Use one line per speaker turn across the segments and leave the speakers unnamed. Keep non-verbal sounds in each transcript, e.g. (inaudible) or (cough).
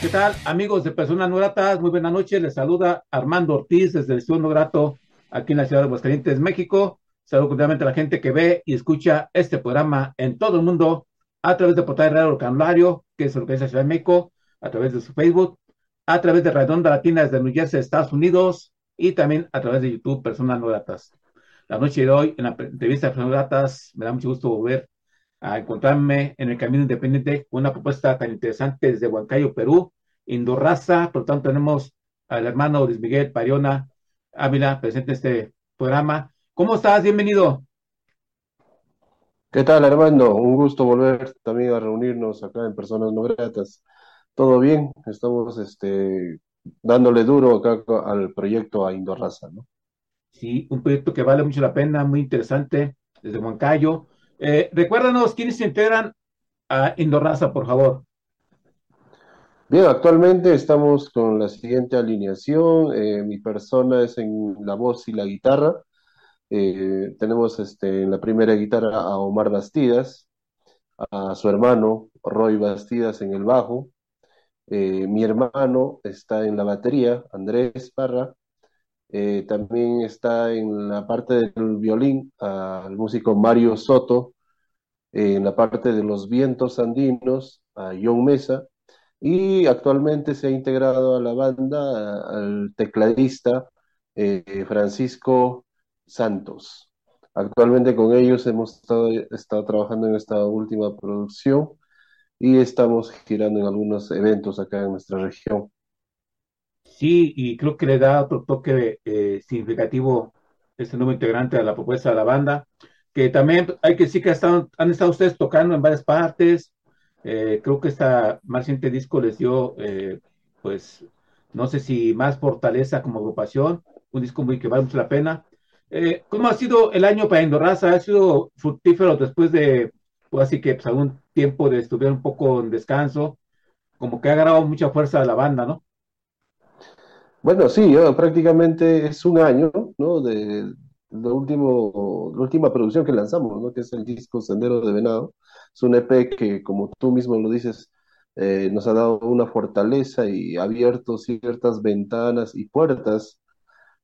¿Qué tal, amigos de Personas No Gratas? Muy buenas noches. Les saluda Armando Ortiz desde el Estudio No Grato aquí en la ciudad de Aguascalientes, México. Saludo cordialmente a la gente que ve y escucha este programa en todo el mundo a través de Portal Radio Canulario, que es la Ciudad de México, a través de su Facebook, a través de Redonda Latina desde New Jersey, Estados Unidos, y también a través de YouTube Personas No Gratas. La noche de hoy, en la entrevista de Personas No Gratas, me da mucho gusto volver a encontrarme en el camino independiente con una propuesta tan interesante desde Huancayo, Perú, Indorraza. Por lo tanto, tenemos al hermano Luis Miguel Pariona Ávila presente en este programa. ¿Cómo estás? Bienvenido.
¿Qué tal, Armando? Un gusto volver también a reunirnos acá en Personas No Gratas. ¿Todo bien? Estamos este, dándole duro acá al proyecto a Indorraza, ¿no?
Sí, un proyecto que vale mucho la pena, muy interesante, desde Huancayo. Eh, recuérdanos quiénes se integran a Indorraza, por favor.
Bien, actualmente estamos con la siguiente alineación. Eh, mi persona es en la voz y la guitarra. Eh, tenemos este, en la primera guitarra a Omar Bastidas, a su hermano Roy Bastidas en el bajo. mi hermano está en la batería, Andrés Parra. También está en la parte del violín al músico Mario Soto, en la parte de los vientos andinos a John Mesa y actualmente se ha integrado a la banda al tecladista eh, Francisco Santos. Actualmente con ellos hemos estado, trabajando en esta última producción y estamos girando en algunos eventos acá en nuestra región.
Sí, y creo que le da otro toque eh, significativo este nuevo integrante a la propuesta de la banda que también hay que decir que han estado ustedes tocando en varias partes. Eh, creo que esta más reciente disco les dio, eh, pues, no sé si más fortaleza como agrupación, un disco muy que vale mucho la pena. ¿Cómo ha sido el año para Endorraza? ¿Ha sido fructífero después de, pues, así que algún tiempo de estuviera un poco en descanso? Como que ha agarrado mucha fuerza a la banda, ¿no?
Bueno, sí, prácticamente es un año, ¿no? De, lo último, la última producción que lanzamos, ¿no? que es el disco Sendero de Venado. Es un EP que, como tú mismo lo dices, eh, nos ha dado una fortaleza y abierto ciertas ventanas y puertas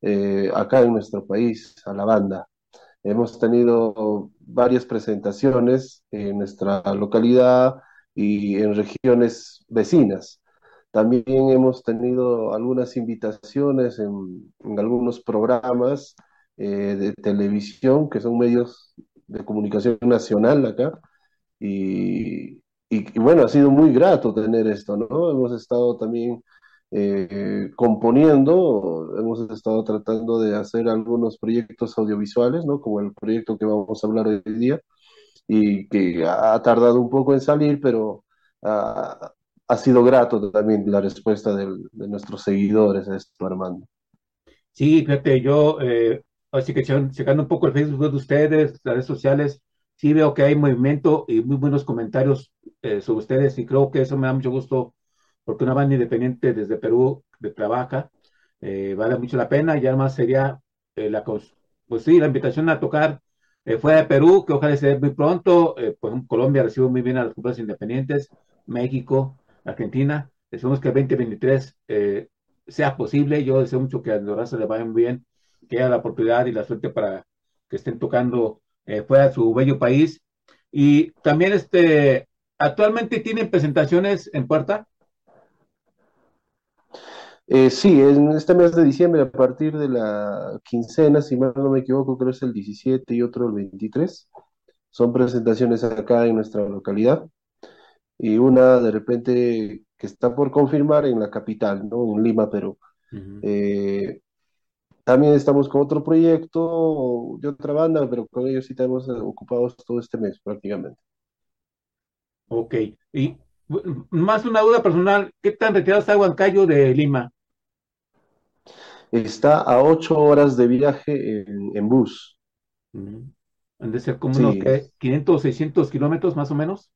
eh, acá en nuestro país, a la banda. Hemos tenido varias presentaciones en nuestra localidad y en regiones vecinas. También hemos tenido algunas invitaciones en, en algunos programas eh, de televisión, que son medios de comunicación nacional acá. Y, y, bueno, ha sido muy grato tener esto, ¿no? Hemos estado también eh, componiendo, hemos estado tratando de hacer algunos proyectos audiovisuales, ¿no? Como el proyecto que vamos a hablar hoy día, y que ha tardado un poco en salir, pero ha, ha sido grato también la respuesta de nuestros seguidores a esto, Armando.
Sí, fíjate, yo eh, Así que checando un poco el Facebook de ustedes, las redes sociales, sí veo que hay movimiento y muy buenos comentarios eh, sobre ustedes y creo que eso me da mucho gusto porque una banda independiente desde Perú de trabaja eh, vale mucho la pena y además sería eh, la pues sí la invitación a tocar fuera de Perú que ojalá se dé muy pronto pues Colombia recibe muy bien a las culturas independientes México Argentina esperemos que el 2023 sea posible yo deseo mucho que a Andorra le vaya muy bien que haya la oportunidad y la suerte para que estén tocando eh, fuera de su bello país. Y también este, actualmente tienen presentaciones en puerta.
Eh, sí, en este mes de diciembre, a partir de la quincena, si mal no me equivoco, creo que es el 17 y otro el 23. Son presentaciones acá en nuestra localidad. Y una de repente que está por confirmar en la capital, ¿no? En Lima, Perú. También estamos con otro proyecto de otra banda, pero con ellos sí estamos ocupados todo este mes prácticamente.
Ok. Y más una duda personal, ¿qué tan retirado está Huancayo de Lima?
Está a ocho horas de viaje en, en bus.
Han de ser como
Sí,
unos ¿qué? 500, 600 kilómetros más o menos.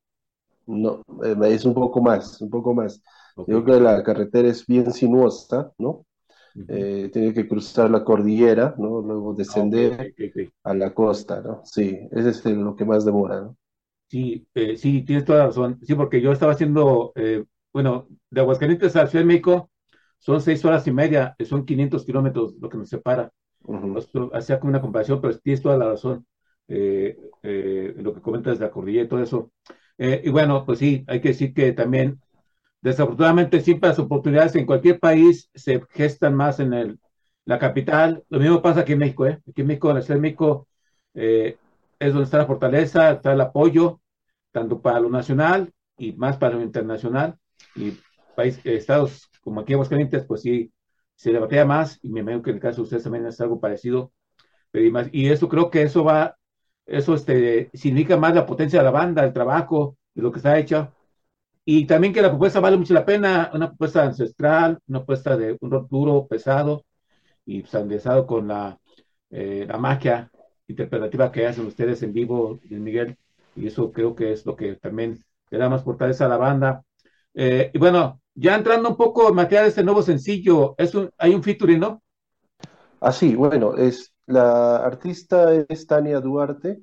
No, eh, es un poco más, un poco más.
Ok.
Yo creo que la carretera es bien sinuosa, ¿no? Eh, tiene que cruzar la cordillera, ¿no? Luego
Ah,
descender a la costa, ¿no? Sí, ese es lo que más demora, ¿no?
Sí, eh, sí, tienes toda la razón. Sí, porque yo estaba haciendo, eh, bueno, de Aguascalientes a Ciudad de México son seis horas y media, eh, son 500 kilómetros lo que nos separa. Esto hacía como una comparación, pero tienes toda la razón. Lo que comentas de la cordillera y todo eso. Eh, y bueno, pues sí, hay que decir que también, desafortunadamente, siempre las oportunidades en cualquier país se gestan más en el, la capital. Lo mismo pasa aquí en México, ¿eh? Aquí en México, en la Ciudad de México, eh, es donde está la fortaleza, está el apoyo, tanto para lo nacional y más para lo internacional. Y país, eh, estados como aquí en Aguascalientes, pues sí, se debatía más, y me imagino que en el caso de ustedes también es algo parecido. Pero y, más, y eso creo que eso va, eso este, significa más la potencia de la banda, el trabajo, de lo que está hecho. Y también que la propuesta vale mucho la pena, una propuesta ancestral, una propuesta de un rock duro, pesado y sandezado con la, eh, la magia interpretativa que hacen ustedes en vivo, Miguel. Y eso creo que es lo que también le da más fortaleza a la banda. Eh, y bueno, ya entrando un poco en materia de este nuevo sencillo, es un, hay un featuring, ¿no?
Ah, sí, bueno, es, la artista es Tania Duarte,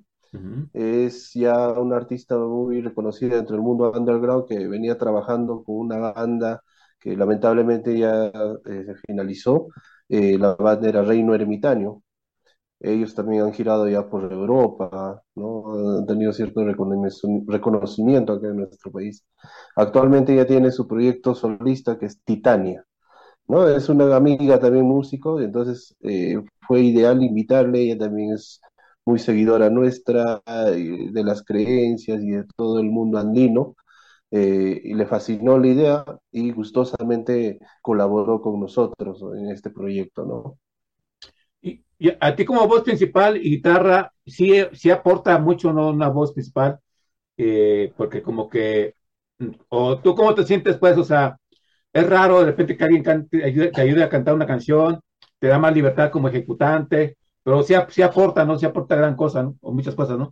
es ya una artista muy reconocida dentro del mundo underground que venía trabajando con una banda que lamentablemente ya eh, se finalizó. Eh, la banda era Reino Ermitaño. Ellos también han girado ya por Europa, ¿no? Han tenido cierto reconoci- reconocimiento acá en nuestro país. Actualmente ya tiene su proyecto solista que es Titania. ¿No? Es una amiga también músico, entonces eh, fue ideal invitarle, ella también es muy seguidora nuestra, eh, de las creencias y de todo el mundo andino, eh, y le fascinó la idea y gustosamente colaboró con nosotros en este proyecto, ¿no?
Y, a ti como voz principal y guitarra, sí, sí aporta mucho, ¿no? Una voz principal, porque como que, o tú cómo te sientes, pues, o sea, es raro de repente que alguien cante, ayude, te ayude a cantar una canción, te da más libertad como ejecutante, pero sí, sí aporta, ¿no? Sí aporta gran cosa, ¿no? O muchas cosas, ¿no?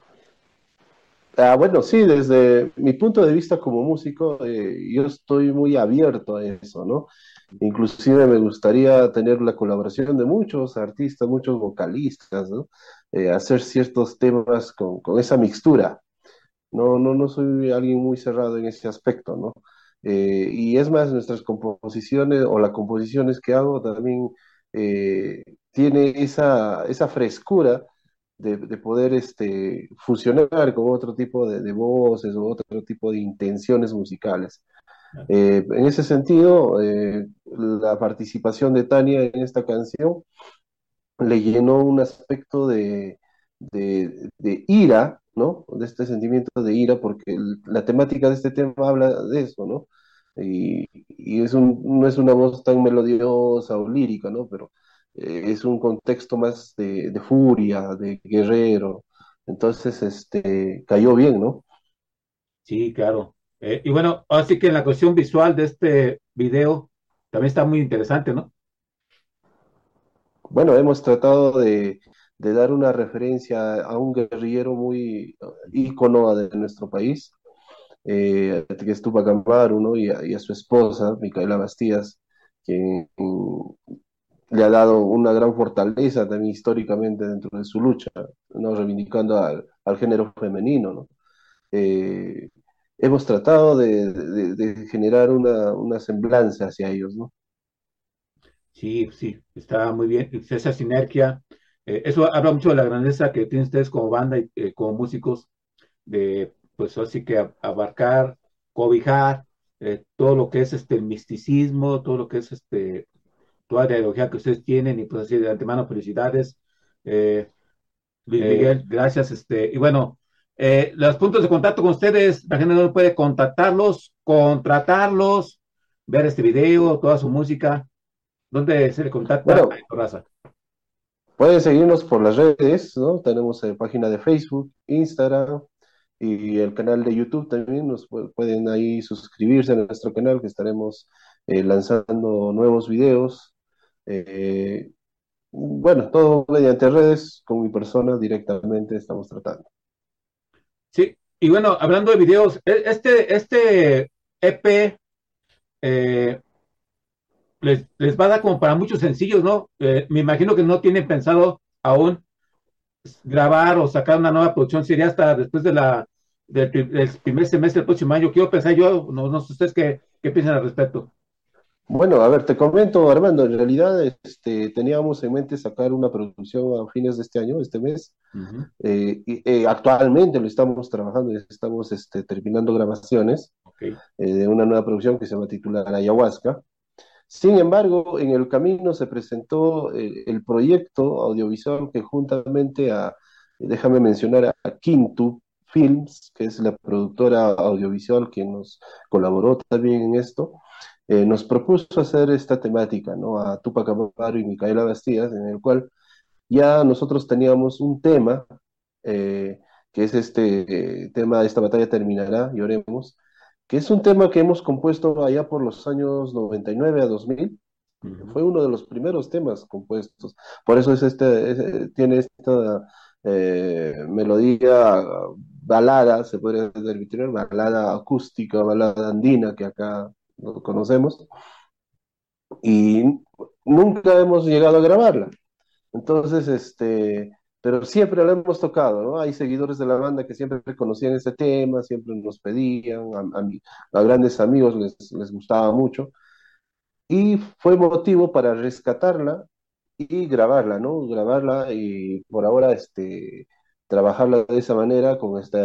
Ah, bueno, sí, desde mi punto de vista como músico, eh, yo estoy muy abierto a eso, ¿no? Inclusive me gustaría tener la colaboración de muchos artistas, muchos vocalistas, ¿no? Eh, hacer ciertos temas con, con esa mixtura. No, no, no soy alguien muy cerrado en ese aspecto, ¿no? Eh, y es más, nuestras composiciones o las composiciones que hago también eh, tiene esa, esa frescura de, de poder este, fusionar con otro tipo de, de voces o otro tipo de intenciones musicales. Eh, en ese sentido, eh, la participación de Tania en esta canción le llenó un aspecto de, de, de ira, ¿no? De este sentimiento de ira, porque la temática de este tema habla de eso, ¿no? Y, y es un, no es una voz tan melodiosa o lírica, ¿no? Pero eh, es un contexto más de, de furia, de guerrero. Entonces, este, cayó bien, ¿no?
Sí, claro. Eh, y bueno, así que en la cuestión visual de este video también está muy interesante, ¿no?
Bueno, hemos tratado de, de dar una referencia a un guerrillero muy ícono de nuestro país, eh, que es Tupac Amaru, ¿no? Y a, su esposa, Micaela Bastías, quien mm, le ha dado una gran fortaleza también históricamente dentro de su lucha, ¿no? Reivindicando al, al género femenino, ¿no? Eh, hemos tratado de, de- de generar una, una semblanza hacia ellos, ¿no?
Sí, sí, está muy bien. Esa sinergia, eh, eso habla mucho de la grandeza que tienen ustedes como banda y eh, como músicos, de pues así que a- abarcar, cobijar eh, todo lo que es este el misticismo, todo lo que es este toda la ideología que ustedes tienen, y pues así de antemano, felicidades. Luis Miguel, gracias. Este, y bueno, los puntos de contacto con ustedes, la gente no puede contactarlos, contratarlos, ver este video, toda su música. ¿Dónde se le contacta a
bueno,
Héctor Raza?
Pueden seguirnos por las redes, ¿no? Tenemos eh, página de Facebook, Instagram, y el canal de YouTube también, nos pueden ahí suscribirse a nuestro canal que estaremos eh, lanzando nuevos videos. Eh, bueno, todo mediante redes, con mi persona directamente estamos tratando.
Sí, y bueno, hablando de videos, e, este, este EP eh, les, les, va a dar como para muchos sencillos, ¿no? me imagino que no tienen pensado aún grabar o sacar una nueva producción sería hasta después de la del, primer semestre del próximo año. Quiero pensar yo, no, no sé ustedes qué, qué piensan al respecto.
Bueno, a ver, te comento, Armando, en realidad este, teníamos en mente sacar una producción a fines de este año, este mes. Eh, y, eh, actualmente lo estamos trabajando y estamos este, terminando grabaciones eh, de una nueva producción que se va a titular Ayahuasca. Sin embargo, en el camino se presentó el proyecto audiovisual que juntamente a, déjame mencionar, a, Quintu Films, que es la productora audiovisual que nos colaboró también en esto, eh, nos propuso hacer esta temática, ¿no? A Tupac Amaru y Micaela Bastías, en el cual ya nosotros teníamos un tema, eh, que es este tema, esta batalla terminará, y oremos, que es un tema que hemos compuesto allá por los años 99 a 2000, fue uno de los primeros temas compuestos, por eso es este, tiene esta eh, melodía balada, se podría decir, balada acústica, balada andina, que acá conocemos, y nunca hemos llegado a grabarla. Entonces, este, pero siempre la hemos tocado, ¿no? Hay seguidores de la banda que siempre conocían este tema, siempre nos pedían, a, grandes amigos les, les, gustaba mucho, y fue motivo para rescatarla y grabarla, ¿no? Grabarla y por ahora, este, trabajarla de esa manera con esta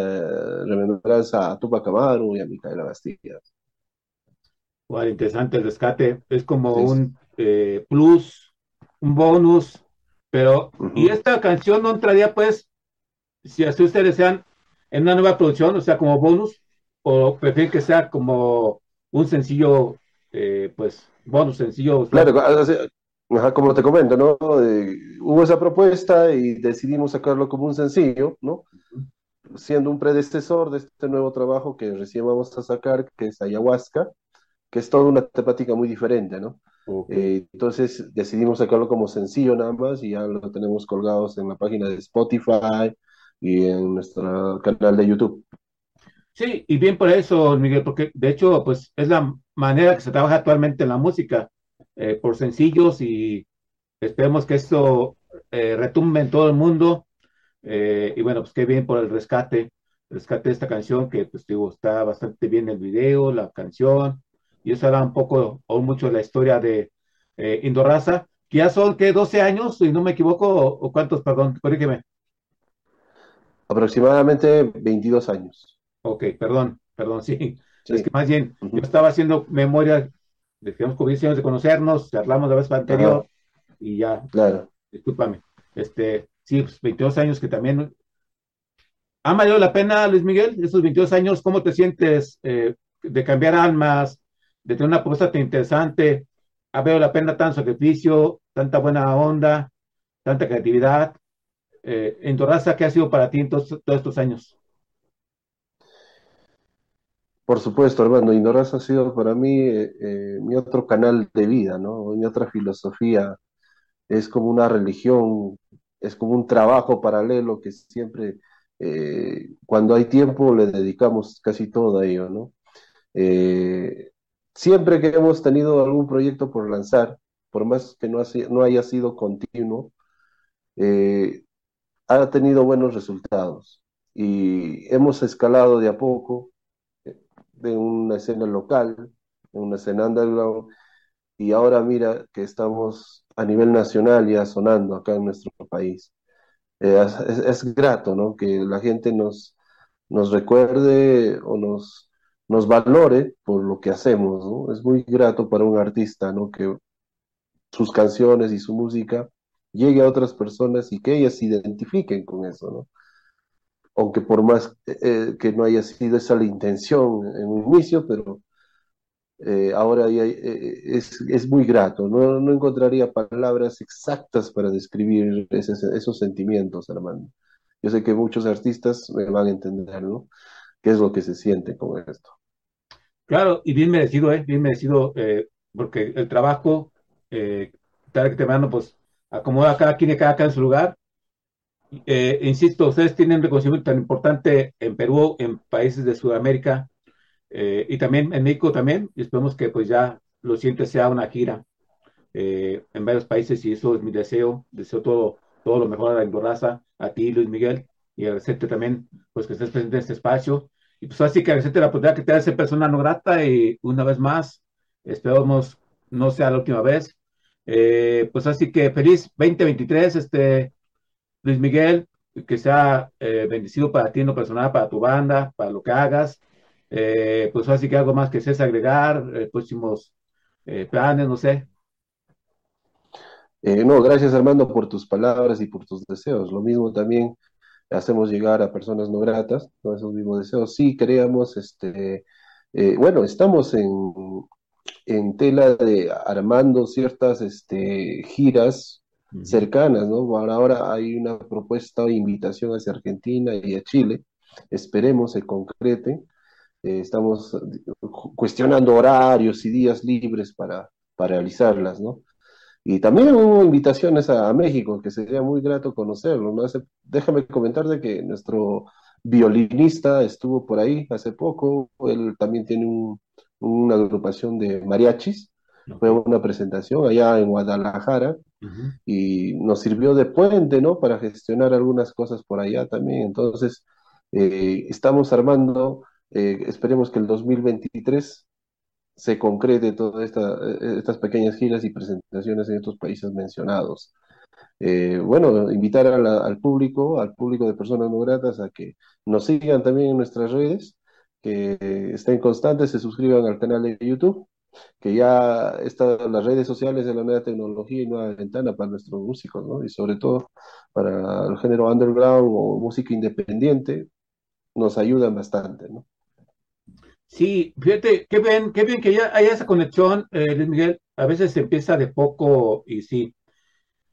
remembranza a Tupac Amaru y a Micaela Bastilla.
Bueno, interesante el rescate. Es como un eh, plus, un bonus, pero y esta canción no entraría, pues, si así ustedes desean, en una nueva producción, o sea, como bonus, o prefieren que sea como un sencillo, eh, pues, bonus, sencillo.
Claro, como te comento, ¿no? Eh, hubo esa propuesta y decidimos sacarlo como un sencillo, ¿no? Siendo un predecesor de este nuevo trabajo que recién vamos a sacar, que es Ayahuasca, que es toda una temática muy diferente, ¿no? Eh, entonces decidimos sacarlo como sencillo nada más y ya lo tenemos colgados en la página de Spotify y en nuestro canal de YouTube.
Sí, y bien por eso, Miguel, porque de hecho, pues es la manera que se trabaja actualmente en la música, eh, por sencillos y esperemos que esto eh, retumbe en todo el mundo. y bueno, pues qué bien por el rescate, rescate de esta canción que pues digo, está bastante bien el video, la canción, y eso era un poco o mucho la historia de eh, Indorraza, que ya son, que 12 años, si no me equivoco, o, cuántos, perdón, corrígeme.
Aproximadamente 22 años.
Ok, perdón, perdón, sí. Es que más bien, yo estaba haciendo memoria, decíamos que años de conocernos, charlamos la vez anterior, y ya,
claro.
discúlpame, este, sí, pues 22 años que también ¿Ha valido la pena, Luis Miguel, esos 22 años? ¿Cómo te sientes eh, de cambiar almas, de tener una propuesta tan interesante, ha valido la pena tanto sacrificio, tanta buena onda, tanta creatividad. Eh, en Torraza, ¿qué ha sido para ti en todos, estos años?
Por supuesto, hermano, Indorraza ha sido para mí eh, eh, mi otro canal de vida, ¿no? Mi otra filosofía. Es como una religión, es como un trabajo paralelo que siempre, eh, cuando hay tiempo, le dedicamos casi todo a ello, ¿no? Siempre que hemos tenido algún proyecto por lanzar, por más que no, haya sido continuo, eh, ha tenido buenos resultados y hemos escalado de a poco eh, de una escena local, de una escena underground, y ahora mira que estamos a nivel nacional ya sonando acá en nuestro país. Eh, es, grato, ¿no? Que la gente nos recuerde o nos, nos valore por lo que hacemos. Es muy grato para un artista. Que sus canciones y su música llegue a otras personas y que ellas se identifiquen con eso, ¿no? Aunque por más eh, que no haya sido esa la intención en un inicio, pero eh, ahora eh, es, muy grato, ¿no? encontraría palabras exactas para describir esos sentimientos, hermano. yo sé que muchos artistas me van a entender, ¿no? ¿Qué es lo que se siente con esto?
Claro, y bien merecido, ¿eh? Bien merecido, eh, porque el trabajo, eh, que temprano, pues acomoda a cada quien y cada quien en su lugar. Eh, insisto, ustedes tienen reconocimiento tan importante en Perú, en países de Sudamérica eh, y también en México también. Y esperemos que pues ya lo siguiente sea una gira en varios países y eso es mi deseo. Deseo todo, todo lo mejor a la Indorraza, a ti, Luis Miguel, y agradecerte también pues que estés presente en este espacio. Y pues así que agradecerte la oportunidad que te hace persona no grata y una vez más, esperamos no sea la última vez. Eh, pues así que feliz 2023, este, Luis Miguel, que sea eh, bendecido para ti en lo personal, para tu banda, para lo que hagas. Eh, pues así que algo más que seas agregar, eh, próximos planes, no sé.
No, gracias Armando por tus palabras y por tus deseos. Lo mismo también hacemos llegar a personas no gratas, ¿no? esos mismos deseos. Sí, creamos, este, eh, bueno, estamos en, en tela de armando ciertas este, giras cercanas, ¿no? Ahora, ahora hay una propuesta o invitación hacia Argentina y a Chile. Esperemos se concrete. Eh, estamos cu- cuestionando horarios y días libres para, para realizarlas, ¿no? Y también hubo invitaciones a, a México, que sería muy grato conocerlo, ¿no? Hace- déjame comentarte que nuestro violinista estuvo por ahí hace poco, él también tiene un- una agrupación de mariachis, fue una presentación allá en Guadalajara y nos sirvió de puente, ¿no? Para gestionar algunas cosas por allá también. Entonces, eh, estamos armando, eh, esperemos que el 2023 se concrete todas esta, eh, estas pequeñas giras y presentaciones en estos países mencionados. Eh, bueno, invitar al público, al público de personas no gratas, a que nos sigan también en nuestras redes, que estén constantes, se suscriban al canal de YouTube, que ya están las redes sociales de la nueva tecnología y nueva ventana para nuestros músicos, ¿no? Y sobre todo para el género underground o música independiente, nos ayudan bastante, ¿no?
Sí, fíjate, qué bien, qué bien que ya haya esa conexión, eh, Luis Miguel. A veces se empieza de poco y sí,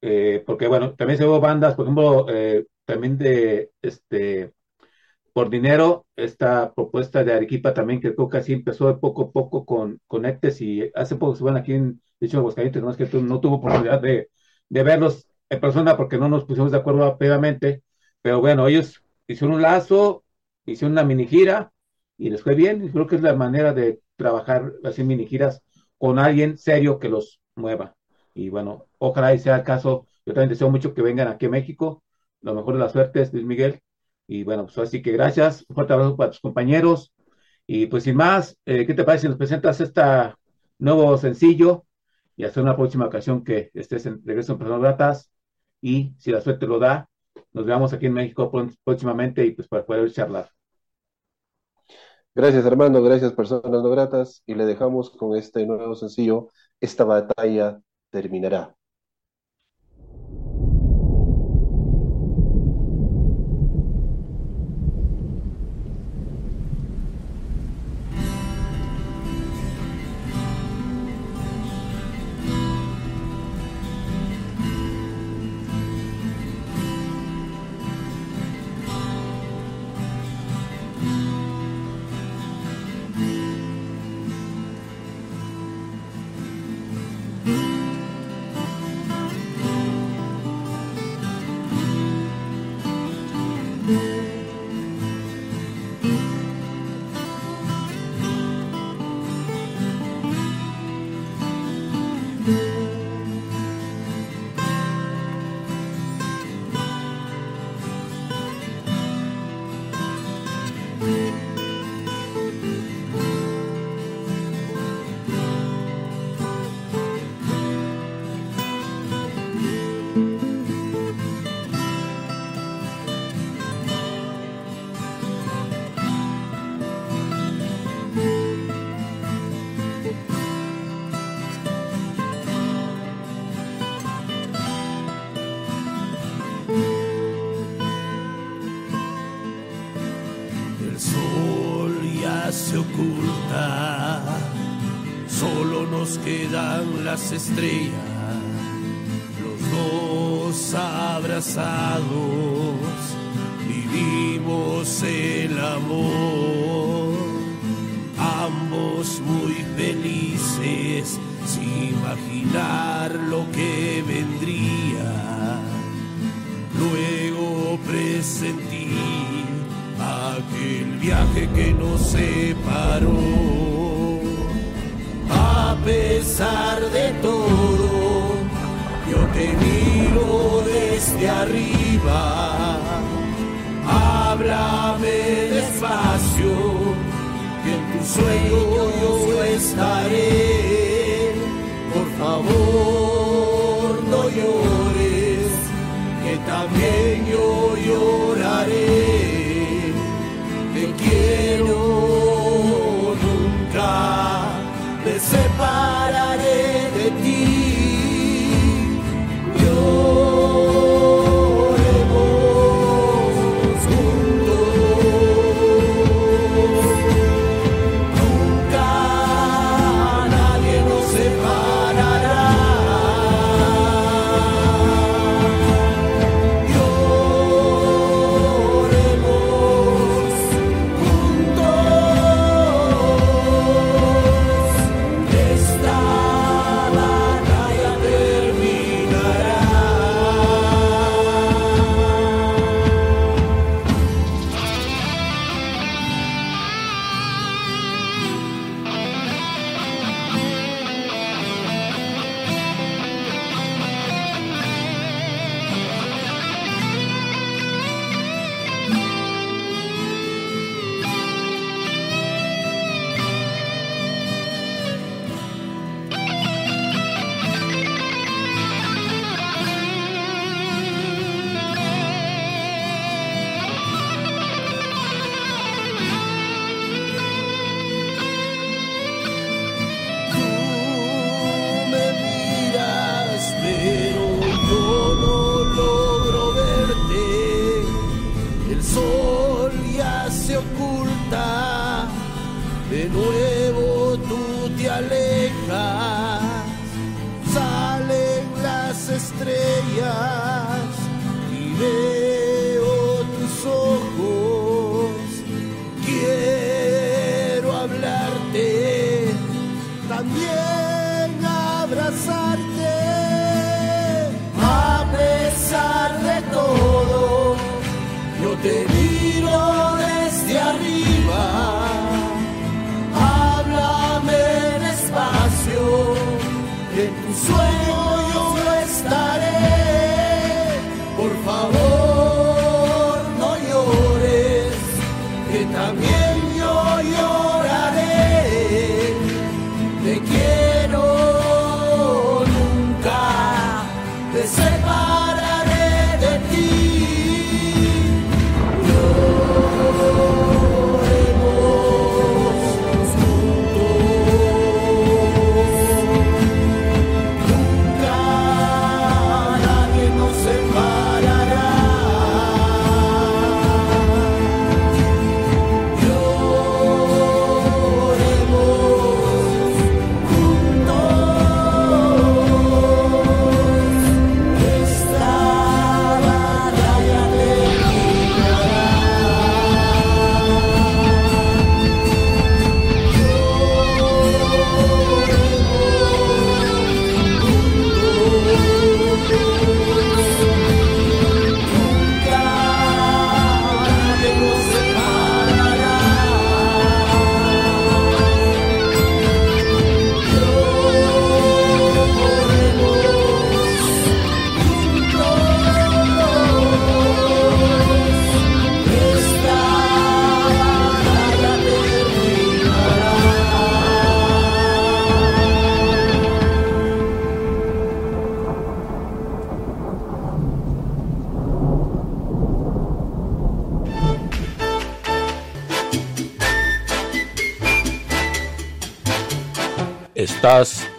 eh, porque bueno, también se veo bandas, por ejemplo, eh, también de este por dinero, esta propuesta de Arequipa también, que creo que así empezó de poco a poco con Conectes y hace poco se van aquí en, de hecho, no es que no tuvo oportunidad de, de verlos en persona porque no nos pusimos de acuerdo previamente, pero bueno, ellos hicieron un lazo, hicieron una mini gira y les fue bien, y creo que es la manera de trabajar así mini giras con alguien serio que los mueva. Y bueno, ojalá y sea el caso, yo también deseo mucho que vengan aquí a México, lo mejor de las suertes, Luis Miguel. Y bueno, pues así que gracias, un fuerte abrazo para tus compañeros. Y pues sin más, eh, ¿qué te parece si nos presentas este nuevo sencillo y hasta una próxima ocasión que estés en regreso en Personas Gratas? Y si la suerte lo da, nos veamos aquí en México próximamente y pues para poder charlar.
Gracias, Armando, gracias, personas no gratas, y le dejamos con este nuevo sencillo, esta batalla terminará.
Las estrellas, los dos abrazados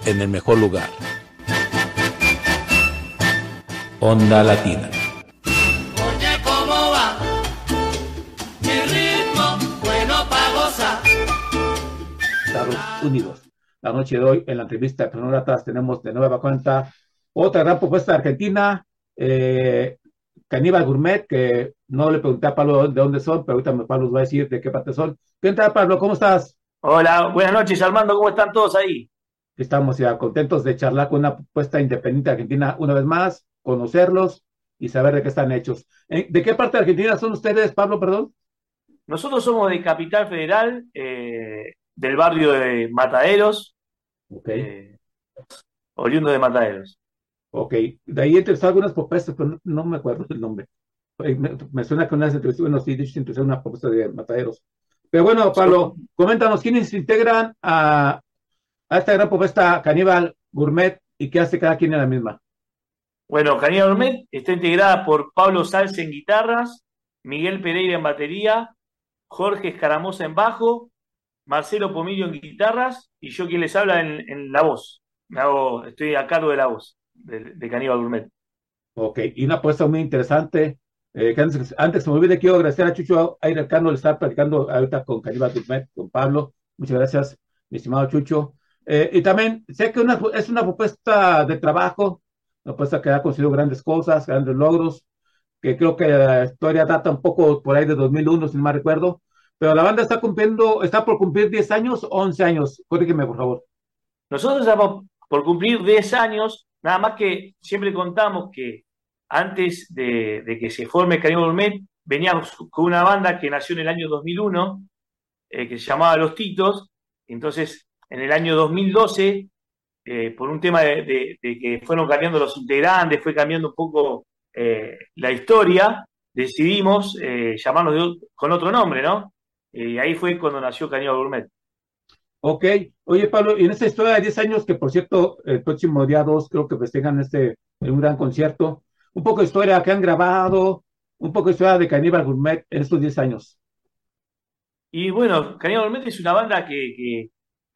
en el
mejor lugar. Onda Latina.
Oye, ¿cómo va? Mi ritmo, bueno pa' gozar.
Estados Unidos. La noche de hoy, en la entrevista de Cronogratas, tenemos de nueva cuenta otra gran propuesta de Argentina, eh, Caníbal Gourmet, que No le pregunté a Pablo de dónde son, pero ahorita Pablo nos va a decir de qué parte son. ¿Qué tal, Pablo? ¿Cómo estás?
Hola, buenas noches Armando, ¿cómo están todos ahí?
Estamos ya contentos de charlar con una propuesta independiente de Argentina una vez más, conocerlos y saber de qué están hechos. Eh, ¿De qué parte de Argentina son ustedes, Pablo, perdón?
Nosotros somos de Capital Federal, eh, del barrio de Mataderos,
Ok,
eh, oriundo de Mataderos.
ok. De ahí entrevisté algunas propuestas, pero no, no me acuerdo el nombre. Me, me suena que una vez entrevisté, bueno, sí, de hecho, entrevisté una propuesta de Mataderos. Pero bueno, Pablo, coméntanos quiénes se integran a, a esta gran propuesta Caníbal Gourmet y qué hace cada quien en la misma.
Bueno, Canilla Gourmet está integrada por Pablo Salce en guitarras, Miguel Pereira en batería, Jorge Escaramoza en bajo, Marcelo Pomillo en guitarras y yo quien les habla en, en la voz. Me hago, estoy a cargo de la voz de, de Caníbal Gourmet.
Ok, y una apuesta muy interesante. eh, que antes, antes se me olvide, quiero agradecer a Chucho Aire Cano, le está platicando ahorita con Caníbal Gourmet, con Pablo. Muchas gracias, mi estimado Chucho. Eh, y también sé que una, es una propuesta de trabajo, una propuesta que ha conseguido grandes cosas, grandes logros, que creo que la historia data un poco por ahí de 2001, si no mal recuerdo. Pero la banda está cumpliendo, está por cumplir 10 años, 11 años. Corrígeme, por favor.
Nosotros estamos por cumplir 10 años, nada más que siempre contamos que antes de, de que se forme Caníbal Gourmet, veníamos con una banda que nació en el año 2001, eh, que se llamaba Los Titos. Entonces, en el año 2012, eh, por un tema de, de- de que fueron cambiando los integrantes, fue cambiando un poco eh, la historia, decidimos eh, llamarnos de con otro nombre, ¿no? Eh, y ahí fue cuando nació Caníbal Gourmet.
Ok, oye Pablo, y en esta historia de 10 años, que por cierto, el próximo día 2 creo que festejan este, un gran concierto, un poco de historia que han grabado, un poco de historia de Caníbal Gourmet en estos 10 años.
Y bueno, Caníbal Gourmet es una banda que, que-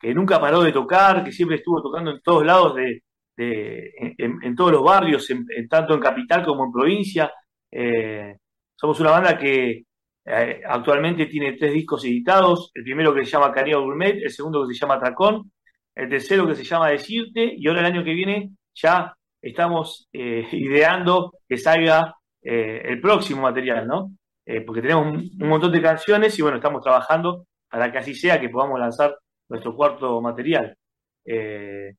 que nunca paró de tocar, que siempre estuvo tocando en todos lados, de, en, todos los barrios, tanto en capital como en provincia. Eh, somos una banda que eh, actualmente tiene tres discos editados, el primero que se llama Caníbal Gourmet, el segundo que se llama Tracón, el tercero que se llama Decirte, y ahora el año que viene ya estamos eh, (laughs) ideando que salga el próximo material, ¿no? Porque tenemos un montón de canciones y bueno, estamos trabajando para que así sea, que podamos lanzar nuestro cuarto material. Eh,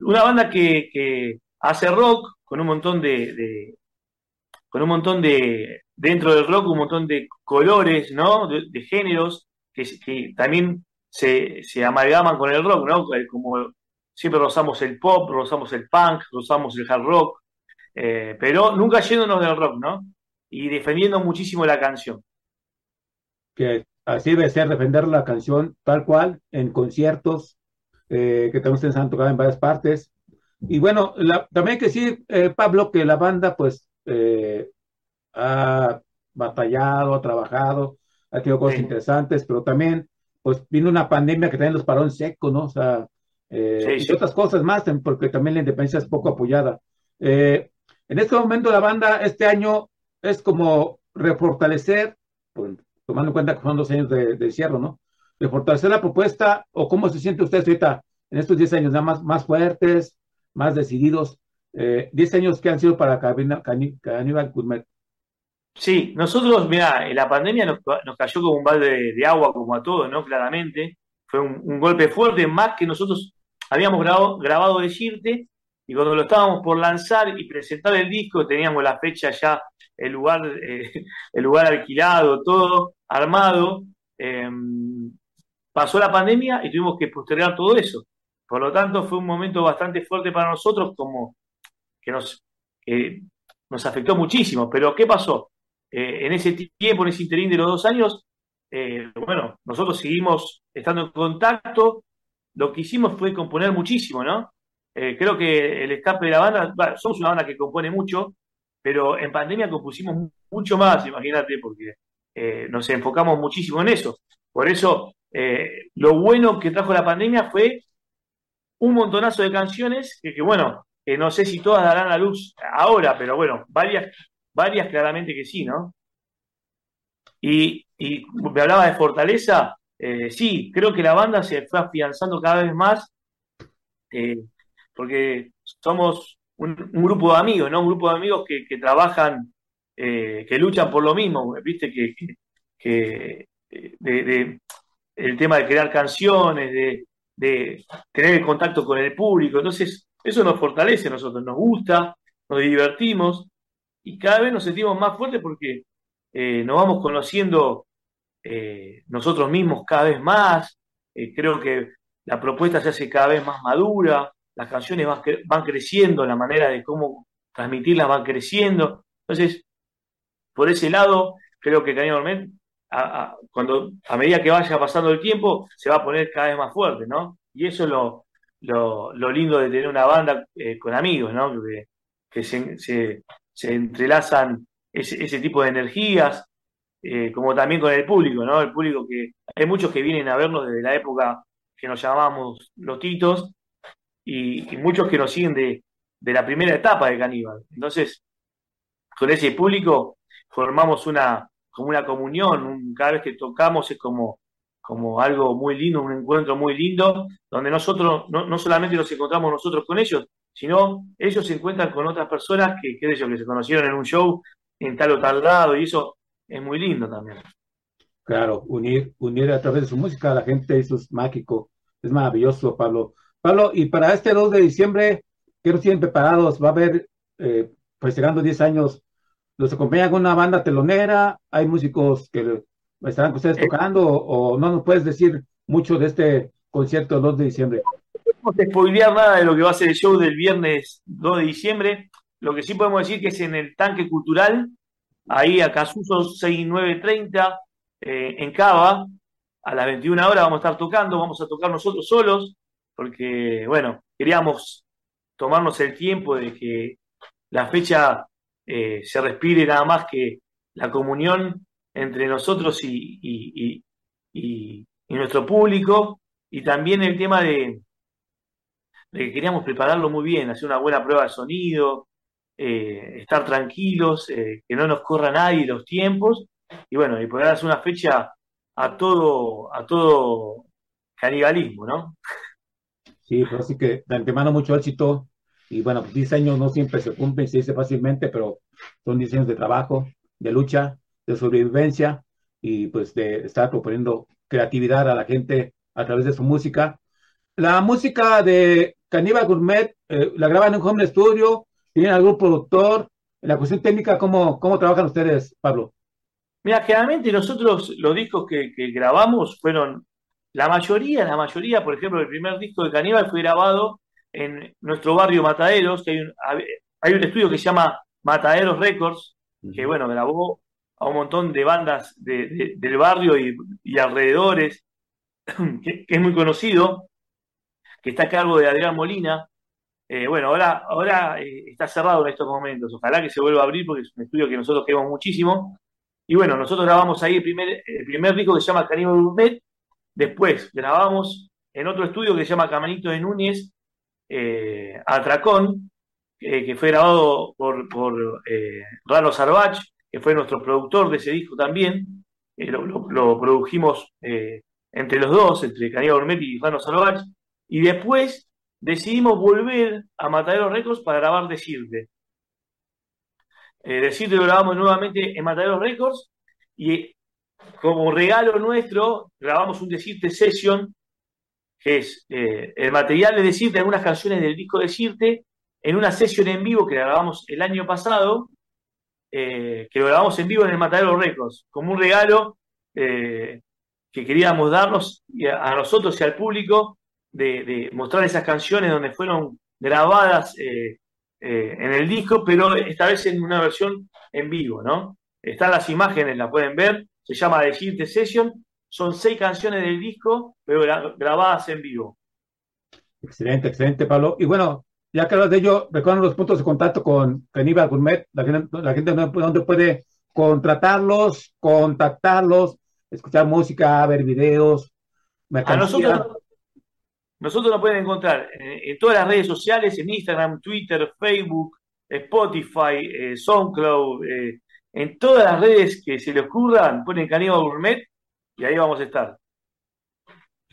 una banda que, que hace rock con un montón de, con un montón de, dentro del rock, un montón de colores, ¿no? De, géneros que, también se, se amalgaman con el rock, ¿no? Eh, Como siempre rozamos el pop, rozamos el punk, rozamos el hard rock, eh, pero nunca yéndonos del rock, ¿no? Y defendiendo muchísimo la canción.
que así debe ser defender la canción tal cual en conciertos eh, que también ustedes han tocado en varias partes. Y bueno, la- también hay que decir, eh, Pablo, que la banda pues eh, ha batallado, ha trabajado, ha tenido cosas
Sí.
interesantes, pero también pues vino una pandemia que también los paró en seco, ¿no? O sea,
Sí,
y otras cosas más, porque también la independencia es poco apoyada. En este momento la banda este año es como refortalecer, pues, tomando en cuenta que son dos años de, encierro, ¿no? De fortalecer la propuesta, o cómo se siente usted ahorita en estos 10 años, nada más, más fuertes, más decididos, eh, 10 años que han sido para Caníbal Gourmet.
Sí, nosotros, mira, la pandemia nos, cayó como un balde de, agua, como a todos, ¿no? Claramente. Fue un, un golpe fuerte, más que nosotros habíamos grabado, grabado Decirte, y cuando lo estábamos por lanzar y presentar el disco, teníamos la fecha ya, el lugar, eh, el lugar alquilado, todo armado. eh, pasó la pandemia y tuvimos que postergar todo eso. Por lo tanto, fue un momento bastante fuerte para nosotros, como que nos, nos afectó muchísimo. Pero, ¿qué pasó? Eh, en ese tiempo, en ese interín de los dos años, bueno, nosotros seguimos estando en contacto. Lo que hicimos fue componer muchísimo, ¿no? Creo que el escape de la banda, somos una banda que compone mucho, pero en pandemia compusimos mucho más, imagínate, porque eh, nos enfocamos muchísimo en eso. Por eso, eh, lo bueno que trajo la pandemia fue un montonazo de canciones que, bueno, que no sé si todas darán a luz ahora, pero bueno, varias, varias claramente que sí, ¿no? Y, y me hablaba de fortaleza, eh, sí, creo que la banda se fue afianzando cada vez más, porque somos un, grupo de amigos, ¿no? Un grupo de amigos que, trabajan eh, que luchan por lo mismo, viste, que, eh, el tema de crear canciones, de, tener el contacto con el público. Entonces, eso nos fortalece a nosotros, nos gusta, nos divertimos y cada vez nos sentimos más fuertes porque eh, nos vamos conociendo nosotros mismos cada vez más. Creo que la propuesta se hace cada vez más madura, las canciones van, cre- van creciendo, la manera de cómo transmitirlas van creciendo. Entonces, por ese lado, creo que Canino Gourmet, a, cuando, a medida que vaya pasando el tiempo, se va a poner cada vez más fuerte, ¿no? Y eso es lo, lo, lindo de tener una banda eh, con amigos, ¿no? Que, que se, se- entrelazan ese, tipo de energías, eh, como también con el público, ¿no? El público que hay muchos que vienen a vernos desde la época que nos llamábamos los Titos y, muchos que nos siguen de, de la primera etapa de Caníbal. Entonces, con ese público formamos una, como una comunión, un- cada vez que tocamos es como, como algo muy lindo, un encuentro muy lindo, donde nosotros no, no solamente nos encontramos nosotros con ellos, sino ellos se encuentran con otras personas que, sé yo, que se conocieron en un show en tal o tal lado, y eso es muy lindo también.
Claro, unir, unir a través de su música a la gente, eso es mágico, es maravilloso, Pablo. Pablo, y para este 2 de diciembre, ¿qué nos tienen preparados? Va a haber, eh, pues llegando 10 años, ¿los acompaña con una banda telonera? ¿Hay músicos que estarán con ustedes
Eh.
tocando o, o no nos puedes decir mucho de este concierto del 2 de diciembre?
No podemos spoilear nada de lo que va a ser el show del viernes 2 de diciembre. Lo que sí podemos decir que es en el Tanque Cultural, ahí a Casuso 6930, eh, en Cava, a las 21 horas vamos a estar tocando, vamos a tocar nosotros solos, porque, bueno, queríamos tomarnos el tiempo de que la fecha eh, se respire nada más que la comunión entre nosotros y, y- nuestro público, y también el tema de, de que queríamos prepararlo muy bien, hacer una buena prueba de sonido, eh, estar tranquilos, eh, que no nos corra nadie los tiempos, y bueno, y poder hacer una fecha a todo, a todo canibalismo, ¿no?
Sí, pero así que de antemano mucho éxito. Y bueno, pues 10 años no siempre se cumplen, se dice fácilmente, pero son 10 años de trabajo, de lucha, de sobrevivencia y pues de estar proponiendo creatividad a la gente a través de su música. La música de Caníbal Gourmet eh, la graban en un home studio, tienen algún productor. En la cuestión técnica, ¿cómo, cómo trabajan ustedes, Pablo?
Mira, generalmente nosotros los discos que, que grabamos fueron, la mayoría, la mayoría, por ejemplo, el primer disco de Caníbal fue grabado en nuestro barrio Mataderos, que hay un, hay un estudio que se llama Mataderos Records, que bueno, grabó a un montón de bandas de- de- del barrio y, y alrededores, (clears throat) que, que es muy conocido, que está a cargo de Adrián Molina. Eh, bueno, ahora, ahora eh, está cerrado en estos momentos, ojalá que se vuelva a abrir porque es un estudio que nosotros queremos muchísimo. Y bueno, nosotros grabamos ahí el primer, el primer disco que se llama Caníbal Gourmet, después grabamos en otro estudio que se llama Camanito de Núñez, eh, Atracón, eh, que fue grabado por, por eh, que fue nuestro productor de ese disco también. Eh, lo, lo- produjimos eh, entre los dos, entre Caníbal Gourmet y Ralo Sarbach. Y después decidimos volver a Matadero Records para grabar Decirte. Decirte lo grabamos nuevamente en Matadero Records y como regalo nuestro grabamos un Decirte Session, que es eh, el material de Decirte, algunas canciones del disco Decirte, en una sesión en vivo que la grabamos el año pasado, eh, que lo grabamos en vivo en el Matadero Records, como un regalo eh, que queríamos darnos a, nosotros y al público de, mostrar esas canciones donde fueron grabadas en el disco, pero esta vez en una versión en vivo, ¿no? Están las imágenes, las pueden ver, se llama Decirte Session, son seis canciones del disco, pero gra- grabadas en vivo.
Excelente, excelente, Pablo. Y bueno, ya que hablas de ello, recuerdan los puntos de contacto con Caníbal Gourmet, la gente, la gente donde puede contratarlos, contactarlos, escuchar música, ver videos,
A nosotros, nosotros nos pueden encontrar en, en todas las redes sociales, en Instagram, Twitter, Facebook, Spotify, eh, SoundCloud, eh, en todas las redes que se les ocurran, ponen Caníbal Gourmet y ahí vamos a estar.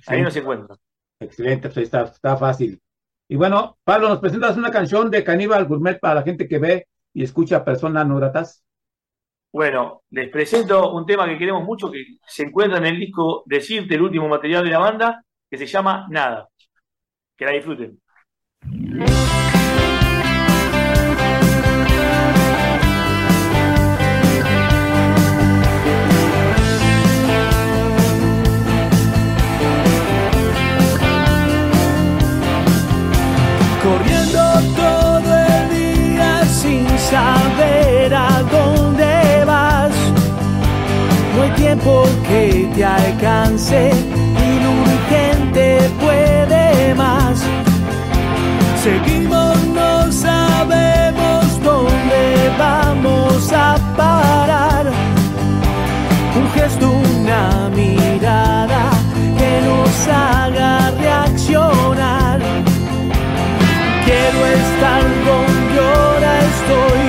Ahí nos encuentran.
Excelente, pues está, está fácil. Y bueno, Pablo, ¿nos presentas una canción de Caníbal Gourmet para la gente que ve y escucha personas no gratas?
Bueno, les presento un tema que queremos mucho que se encuentra en el disco Decirte, el último material de la banda, que se llama Nada. Que la disfruten.
Te alcance y lo urgente puede más. Seguimos, no sabemos dónde vamos a parar. Un gesto, una mirada que nos haga reaccionar. Quiero estar donde ahora estoy,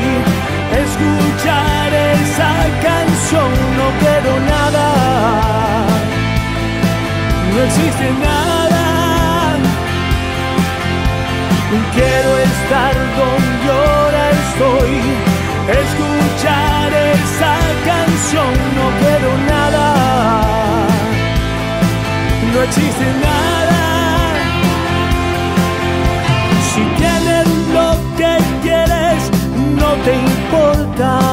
escuchar esa canción, no quiero nada, existe nada. Quiero estar donde ahora estoy, escuchar esa canción, no quiero nada, no existe nada. Si tienes lo que quieres, no te importa,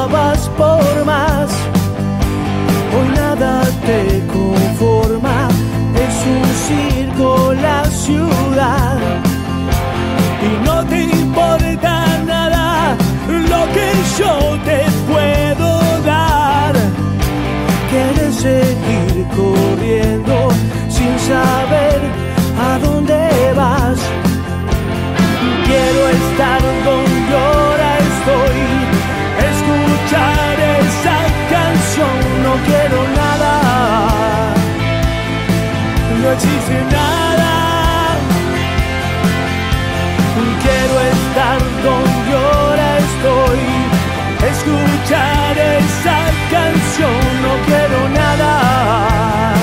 no existe nada. Quiero estar donde ahora estoy, escuchar esa canción, no quiero nada,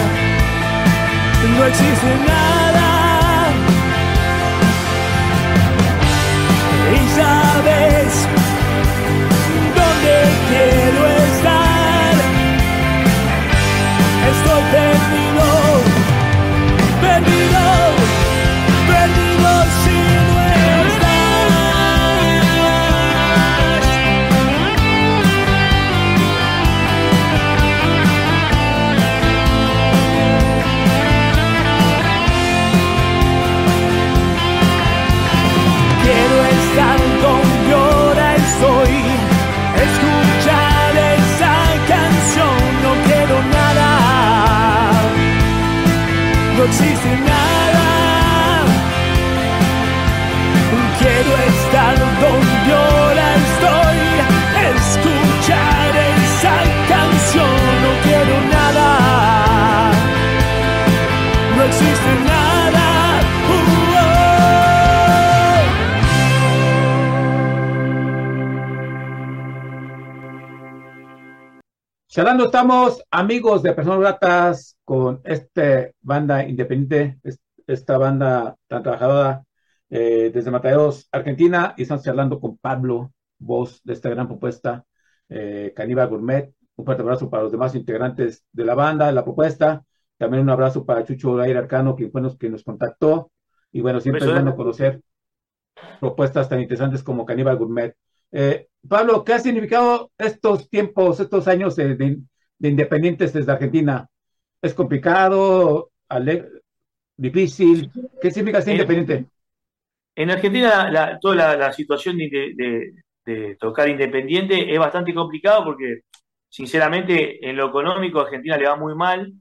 no existe nada. y no existe nada. Quiero estar donde ahora
Charlando estamos, amigos de Personas Gratas, con esta banda independiente, es- esta banda tan trabajadora eh, desde Mataderos, Argentina, y estamos charlando con Pablo, voz de esta gran propuesta, eh, Caníbal Gourmet. Un fuerte abrazo para los demás integrantes de la banda, de la propuesta. También un abrazo para Chucho Aire Arcano, que fue nos, que nos contactó. Y bueno, siempre es
Beso,
bueno conocer propuestas tan interesantes como Caníbal Gourmet. Eh, Pablo, ¿qué ha significado estos tiempos, estos años de, de- de independientes desde Argentina? ¿Es complicado, ale- difícil? ¿Qué significa ser
Eh,
independiente?
En Argentina, la- toda la, la situación de, de- de tocar independiente es bastante complicado porque, sinceramente, en lo económico a Argentina le va muy mal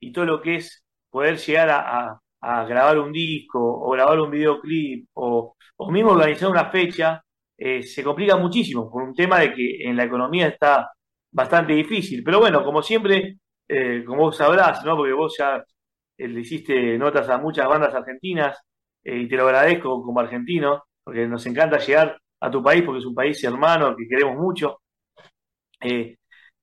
y todo lo que es poder llegar a, a- a grabar un disco o grabar un videoclip o, o mismo organizar una fecha eh, se complica muchísimo por un tema de que en la economía está bastante difícil. Pero bueno, como siempre, eh, como vos sabrás, ¿no? Porque vos ya eh, le hiciste notas a muchas bandas argentinas y te lo agradezco como argentino, porque nos encanta llegar a tu país porque es un país hermano que queremos mucho.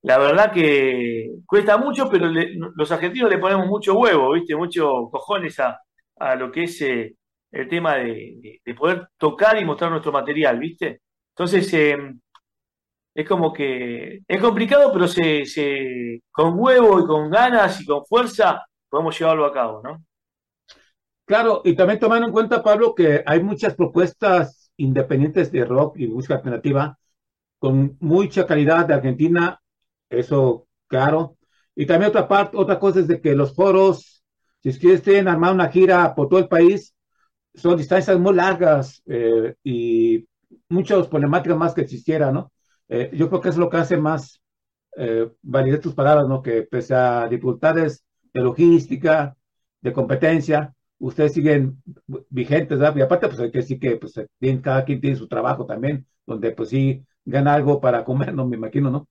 La verdad que cuesta mucho, pero los argentinos le ponemos mucho huevo, ¿viste? Mucho cojones a, a lo que es el tema de, de- de poder tocar y mostrar nuestro material, ¿viste? Entonces, eh, es como que es complicado, pero se, se- con huevo y con ganas y con fuerza podemos llevarlo a cabo, ¿no?
Claro, y también tomando en cuenta, Pablo, que hay muchas propuestas independientes de rock y música alternativa con mucha calidad de Argentina, eso claro. Y también otra parte, otra cosa es de que los foros, si ustedes quieren armar una gira por todo el país, son distancias muy largas eh, y muchas problemáticas más que existiera, ¿no? Eh, yo creo que es lo que hace más eh, validez tus palabras, ¿no? Que pese a dificultades de logística, de competencia, ustedes siguen vigentes, ¿verdad? Y aparte, pues hay que decir que pues, tienen- cada quien tiene su trabajo también, donde pues sí gana algo para comer, ¿no? Me imagino, ¿no?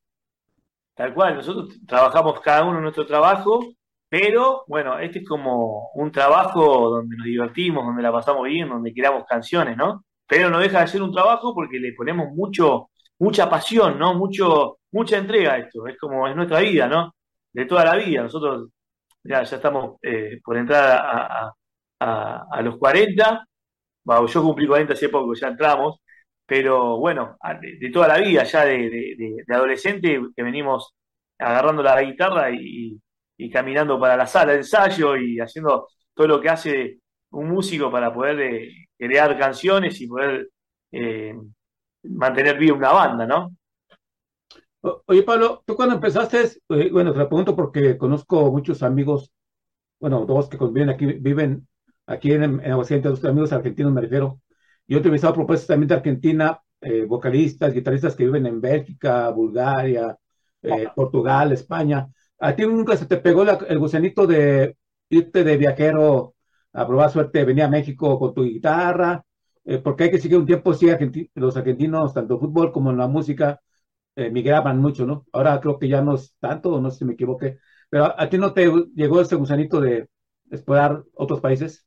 Tal cual, nosotros trabajamos cada uno en nuestro trabajo, pero bueno, este es como un trabajo donde nos divertimos, donde la pasamos bien, donde creamos canciones, ¿no? Pero no deja de ser un trabajo porque le ponemos mucho, mucha pasión, ¿no? Mucho, mucha entrega a esto, es como es nuestra vida, ¿no? De toda la vida. Nosotros ya, ya estamos eh, por entrar a, a- los 40, Bueno, yo cumplí 40 hace poco, ya entramos, pero bueno, de, toda la vida, ya de- de adolescente, que venimos agarrando la guitarra y, y caminando para la sala de ensayo y haciendo todo lo que hace un músico para poder eh, crear canciones y poder eh, mantener viva una banda, ¿no?
Oye, Pablo, tú cuando empezaste, eh, bueno, te lo pregunto porque conozco muchos amigos, bueno, dos que conviven aquí, viven aquí en, en Aguascalientes, dos amigos argentinos me refiero. Yo he entrevistado propuestas también de Argentina, eh, vocalistas, guitarristas que viven en Bélgica, Bulgaria, eh, Portugal, España. ¿A ti nunca se te pegó el gusanito de irte de viajero a probar suerte, venir a México con tu guitarra? Eh, porque hay que seguir un tiempo, sí, los argentinos, tanto en fútbol como en la música, eh, migraban mucho, ¿no? Ahora creo que ya no es tanto, no sé si me equivoqué, pero ¿a, ti no te llegó ese gusanito de explorar otros países?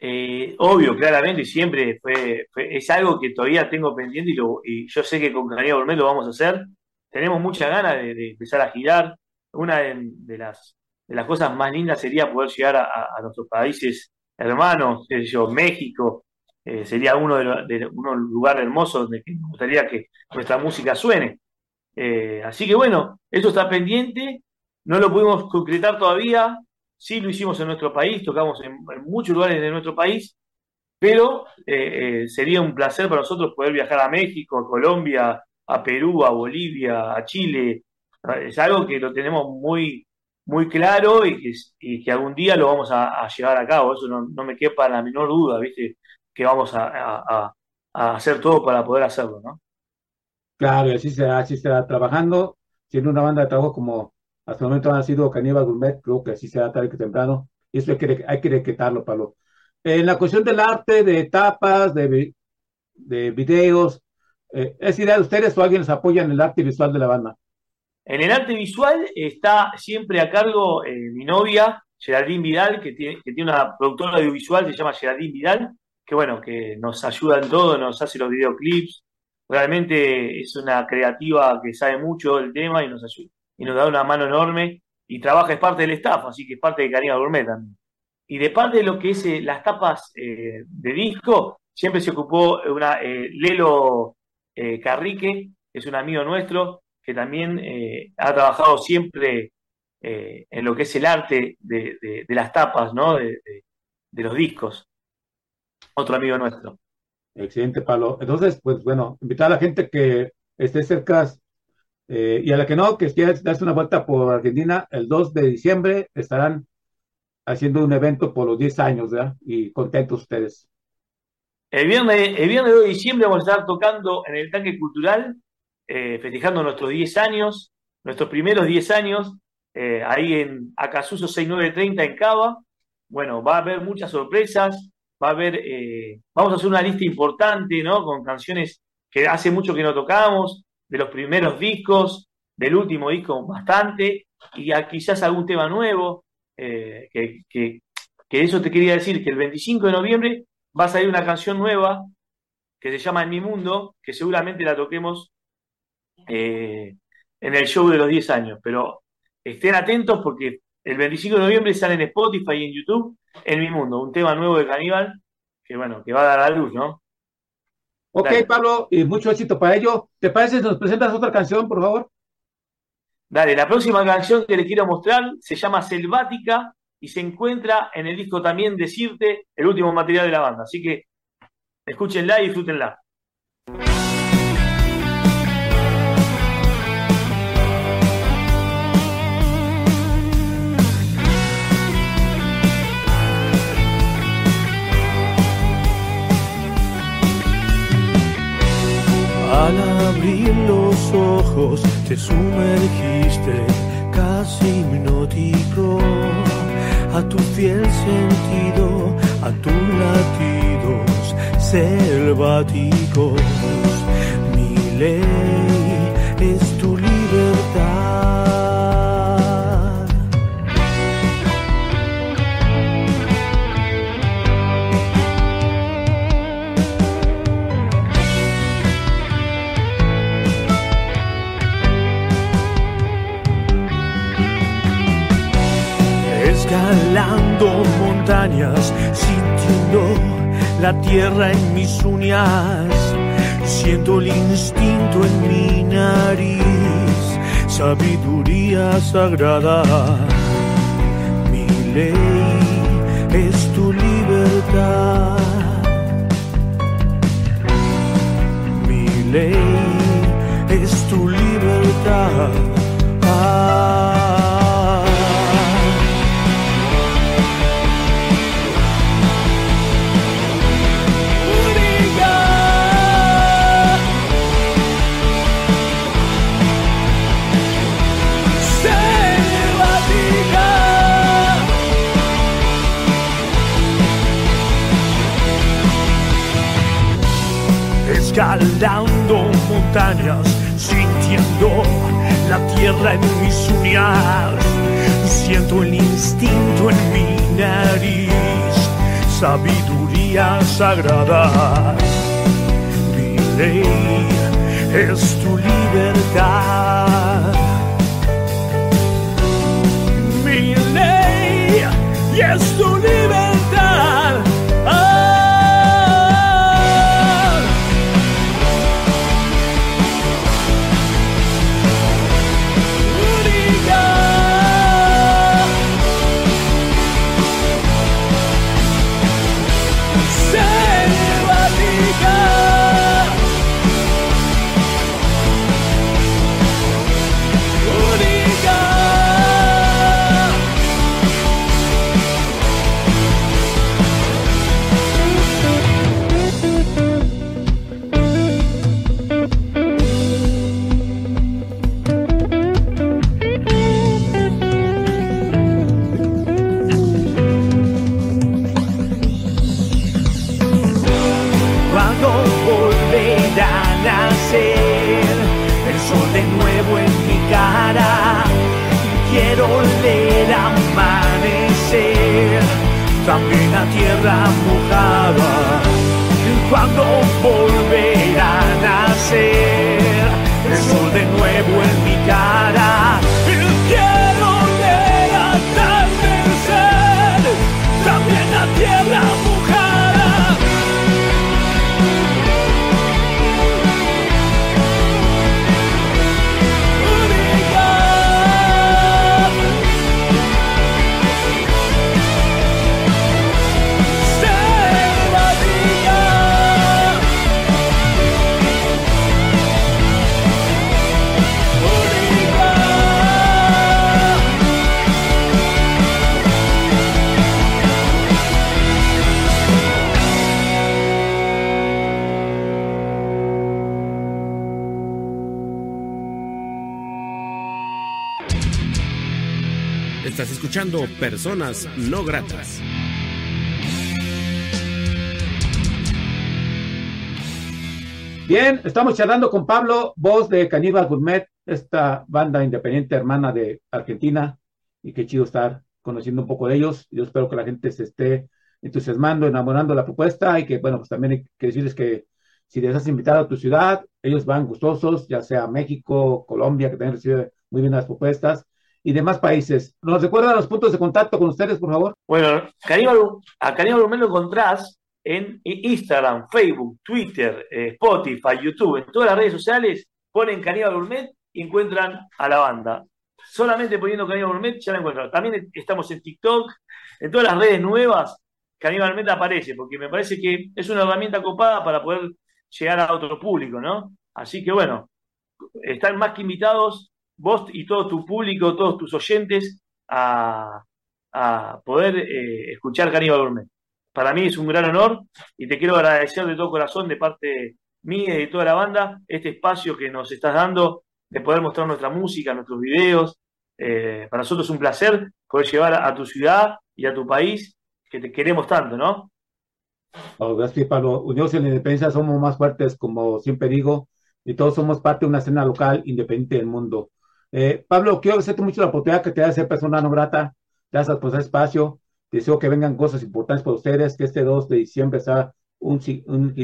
Eh, obvio, claramente, siempre fue, fue- es algo que todavía tengo pendiente y, lo- y yo sé que con Canilla Gourmet lo vamos a hacer. Tenemos muchas ganas de empezar a girar. Una de, las, de las cosas más lindas sería poder llegar a, nuestros países hermanos, qué sé yo, México, eh, sería uno de los de uno lugar hermoso donde me gustaría que nuestra música suene. Eh, así que bueno, eso está pendiente, no lo pudimos concretar todavía, sí lo hicimos en nuestro país, tocamos en, muchos lugares de nuestro país, pero eh, sería un placer para nosotros poder viajar a México, a Colombia, a Perú, a Bolivia, a Chile. Es algo que lo tenemos muy, muy claro y que, y que algún día lo vamos a, a llevar a cabo, eso no, no me quepa la menor duda, ¿viste? Que vamos a, a- a- hacer todo para poder hacerlo, ¿no?
Claro, así será, así será trabajando, siendo una banda de trabajo como hasta el momento ha sido Caníbal Gourmet, creo que así será tarde que temprano, y eso hay que, hay que decretarlo, Pablo. En la cuestión del arte, de etapas, de, de videos, eh, ¿es idea de ustedes o alguien les apoya en el arte visual de la banda?
En el arte visual está siempre a cargo eh, mi novia, Geraldine Vidal, que tiene, que una productora audiovisual, se llama Geraldine Vidal, que bueno, que nos ayuda en todo, nos hace los videoclips. Realmente es una creativa que sabe mucho del tema y nos ayuda, y nos da una mano enorme y trabaja, es parte del staff, así que es parte de Cariño Gourmet también. Y de parte de lo que es eh, las tapas eh, de disco, siempre se ocupó una eh, Lelo Carrique, que es un amigo nuestro, que también eh, ha trabajado siempre eh, en lo que es el arte de, de- de las tapas, ¿no? De, de- de los discos. Otro amigo nuestro.
Excelente, Pablo. Entonces, pues bueno, invitar a la gente que esté cerca eh, y a la que no, que quiera darse una vuelta por Argentina, el 2 de diciembre estarán haciendo un evento por los 10 años, ¿verdad? Y contentos ustedes.
El viernes, el viernes 2 de diciembre vamos a estar tocando en el Tanque Cultural, eh, festejando nuestros 10 años, nuestros primeros 10 años, eh, ahí en Acasuso 6930 en Cava. Bueno, va a haber muchas sorpresas, va a haber, eh, vamos a hacer una lista importante, ¿no? Con canciones que hace mucho que no tocamos, de los primeros discos, del último disco bastante, y a quizás algún tema nuevo, eh, que, que, eso te quería decir, que el 25 de noviembre va a salir una canción nueva que se llama En mi mundo, que seguramente la toquemos eh, en el show de los 10 años, pero estén atentos porque el 25 de noviembre sale en Spotify y en YouTube En mi mundo, un tema nuevo de Caníbal que bueno, que va a dar a luz, ¿no?
Ok,
Dale.
Pablo, y mucho éxito para ello. ¿Te parece si nos presentas otra canción, por favor?
Dale, la próxima canción que les quiero mostrar se llama Selvática y se encuentra en el disco también Decirte, el último material de la banda. Así que escúchenla y disfrútenla.
Te sumergiste casi hipnótico a tu fiel sentido, a tus latidos selváticos. Mi sintiendo la tierra en mis uñas, siento el instinto en mi nariz, sabiduría sagrada, mi ley es tu libertad, mi ley es tu libertad. Ah. Escalando montañas, sintiendo la tierra en mis uñas, siento el instinto en mi nariz, sabiduría sagrada mi ley es tu libertad. Mi ley es tu libertad. También la tierra mojada. Cuando volverá
escuchando Personas No Gratas.
Bien, estamos charlando con Pablo, voz de Caníbal Gourmet, esta banda independiente hermana de Argentina, y qué chido estar conociendo un poco de ellos. Yo espero que la gente se esté entusiasmando, enamorando de la propuesta y que, bueno, pues también hay que decirles que si les has invitado a tu ciudad, ellos van gustosos, ya sea México, Colombia, que también recibe muy bien las propuestas, y demás países. ¿Nos recuerdan los puntos de contacto con ustedes, por favor?
Bueno, a Caníbal lo encontrás en Instagram, Facebook, Twitter, eh, Spotify, YouTube, en todas las redes sociales, ponen Caníbal Gourmet y encuentran a la banda. Solamente poniendo Caníbal Gourmet ya la encuentran. También estamos en TikTok, en todas las redes nuevas, Caníbal Gourmet aparece, porque me parece que es una herramienta copada para poder llegar a otro público, ¿no? Así que bueno, están más que invitados vos y todo tu público, todos tus oyentes a, a poder eh, escuchar Caníbal Gourmet. Para mí es un gran honor y te quiero agradecer de todo corazón de parte mía y de toda la banda este espacio que nos estás dando de poder mostrar nuestra música, nuestros videos. Eh, para nosotros es un placer poder llevar a, tu ciudad y a tu país que te queremos tanto, ¿no?
Oh, gracias, Pablo. Unidos en la Independencia somos más fuertes, como siempre digo, y todos somos parte de una escena local independiente del mundo. Eh, Pablo, quiero agradecerte mucho la oportunidad que te da de ser persona no grata. Gracias por ese espacio. Deseo que vengan cosas importantes para ustedes, que este 2 de diciembre sea un, un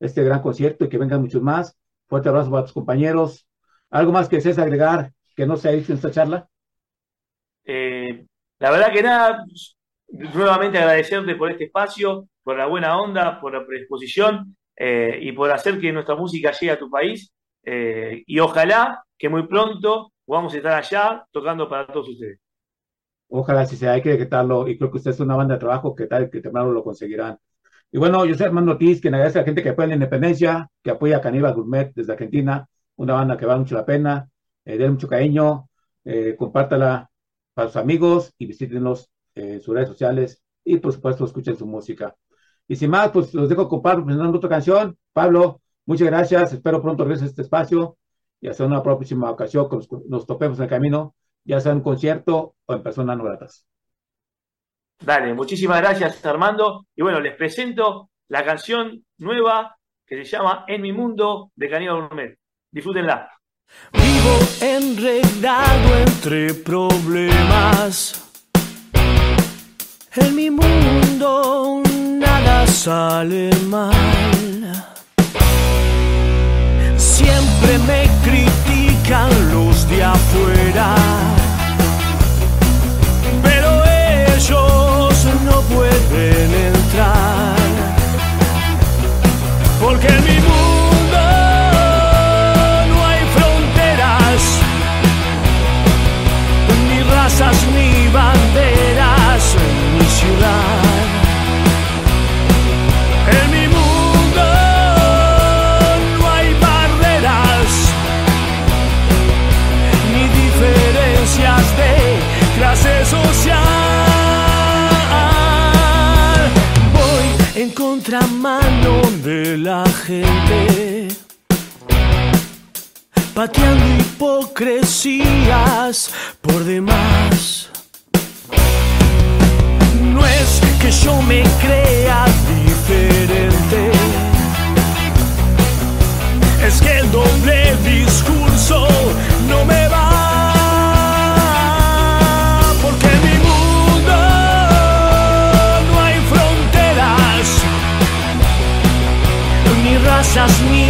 este gran concierto y que vengan muchos más. Fuerte abrazo para tus compañeros. ¿Algo más que desees agregar que no se ha dicho en esta charla?
Eh, la verdad que nada, nuevamente agradecerte por este espacio, por la buena onda, por la predisposición eh, y por hacer que nuestra música llegue a tu país. Eh, y ojalá que muy pronto podamos estar allá tocando para todos ustedes.
Ojalá si sea, hay que decretarlo y creo que usted es una banda de trabajo que tal que temprano lo conseguirán. Y bueno, yo soy Armando Ortiz, quien agradece a la gente que apoya la independencia, que apoya a Caníbal Gourmet desde Argentina, una banda que vale mucho la pena, eh, mucho cariño, eh, compártala para sus amigos y visítenlos eh, en sus redes sociales y por supuesto escuchen su música. Y sin más, pues los dejo con Pablo presentando otra canción. Pablo, muchas gracias, espero pronto regreses a este espacio y hasta una próxima ocasión que nos, nos topemos en el camino, ya sea en un concierto o en personas no gratas.
Dale, muchísimas gracias Armando. Y bueno, les presento la canción nueva que se llama En mi mundo de Caníbal Gourmet. Disfrútenla.
Vivo enredado entre problemas. En mi mundo nada sale mal. Contramano de la gente, pateando hipocresías por demás. No es que yo me crea diferente, es que el doble discurso no me Just
me.